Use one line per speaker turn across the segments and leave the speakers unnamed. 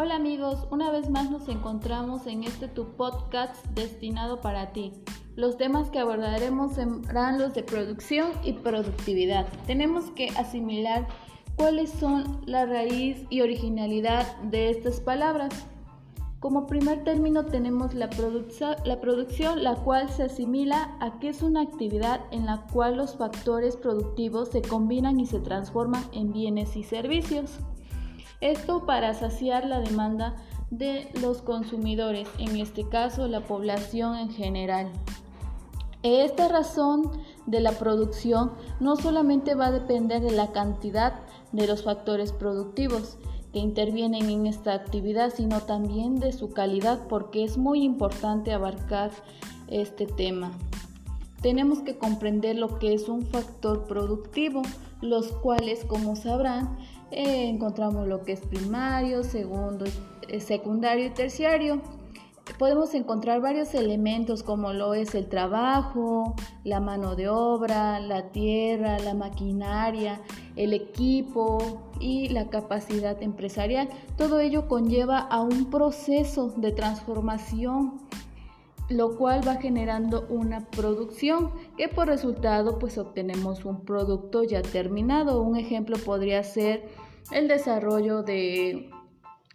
Hola amigos, una vez más nos encontramos en este tu podcast destinado para ti. Los temas que abordaremos serán los de producción y productividad. Tenemos que asimilar cuáles son la raíz y originalidad de estas palabras. Como primer término tenemos la, la producción, la cual se asimila a que es una actividad en la cual los factores productivos se combinan y se transforman en bienes y servicios. Esto para saciar la demanda de los consumidores, en este caso la población en general. Esta razón de la producción no solamente va a depender de la cantidad de los factores productivos que intervienen en esta actividad, sino también de su calidad, porque es muy importante abarcar este tema. Tenemos que comprender lo que es un factor productivo, los cuales, como sabrán, eh, encontramos lo que es primario, segundo, eh, secundario y terciario. Podemos encontrar varios elementos como lo es el trabajo, la mano de obra, la tierra, la maquinaria, el equipo y la capacidad empresarial. Todo ello conlleva a un proceso de transformación lo cual va generando una producción que por resultado pues obtenemos un producto ya terminado. Un ejemplo podría ser el desarrollo de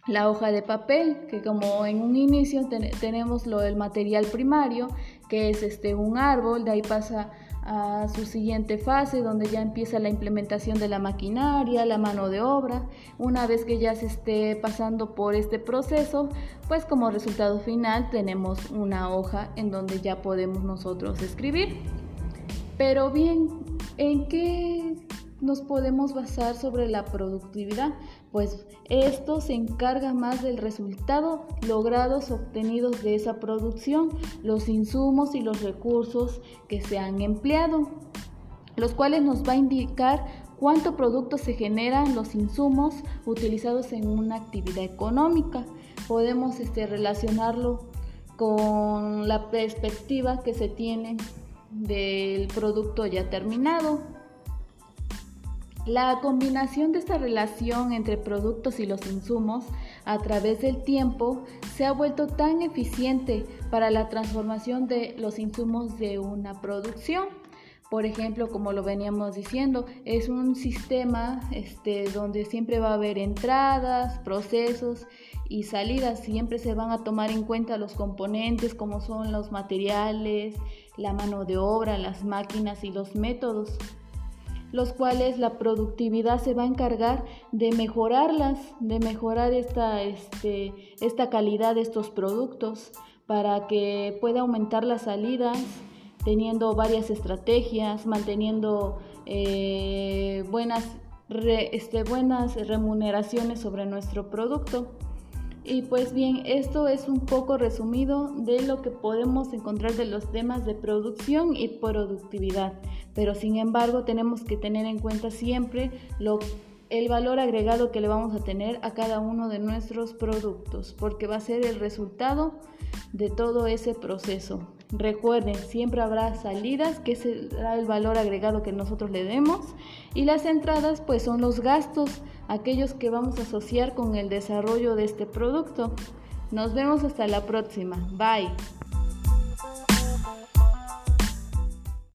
la hoja de papel, que como en un inicio tenemos lo del material primario, que es este un árbol, de ahí pasa a su siguiente fase donde ya empieza la implementación de la maquinaria, la mano de obra. Una vez que ya se esté pasando por este proceso, pues como resultado final tenemos una hoja en donde ya podemos nosotros escribir. Pero bien, ¿en qué nos podemos basar sobre la productividad, pues esto se encarga más del resultado logrados obtenidos de esa producción, los insumos y los recursos que se han empleado, los cuales nos va a indicar cuánto producto se generan los insumos utilizados en una actividad económica. Podemos este, relacionarlo con la perspectiva que se tiene del producto ya terminado. La combinación de esta relación entre productos y los insumos a través del tiempo se ha vuelto tan eficiente para la transformación de los insumos de una producción. Por ejemplo, como lo veníamos diciendo, es un sistema este, donde siempre va a haber entradas, procesos y salidas. Siempre se van a tomar en cuenta los componentes como son los materiales, la mano de obra, las máquinas y los métodos los cuales la productividad se va a encargar de mejorarlas, de mejorar esta, este, esta calidad de estos productos para que pueda aumentar las salidas, teniendo varias estrategias, manteniendo eh, buenas, este, buenas remuneraciones sobre nuestro producto. Y pues bien, esto es un poco resumido de lo que podemos encontrar de los temas de producción y productividad. Pero sin embargo tenemos que tener en cuenta siempre el valor agregado que le vamos a tener a cada uno de nuestros productos, porque va a ser el resultado de todo ese proceso. Recuerden, siempre habrá salidas, que será el valor agregado que nosotros le demos, y las entradas pues son los gastos, aquellos que vamos a asociar con el desarrollo de este producto. Nos vemos hasta la próxima. Bye.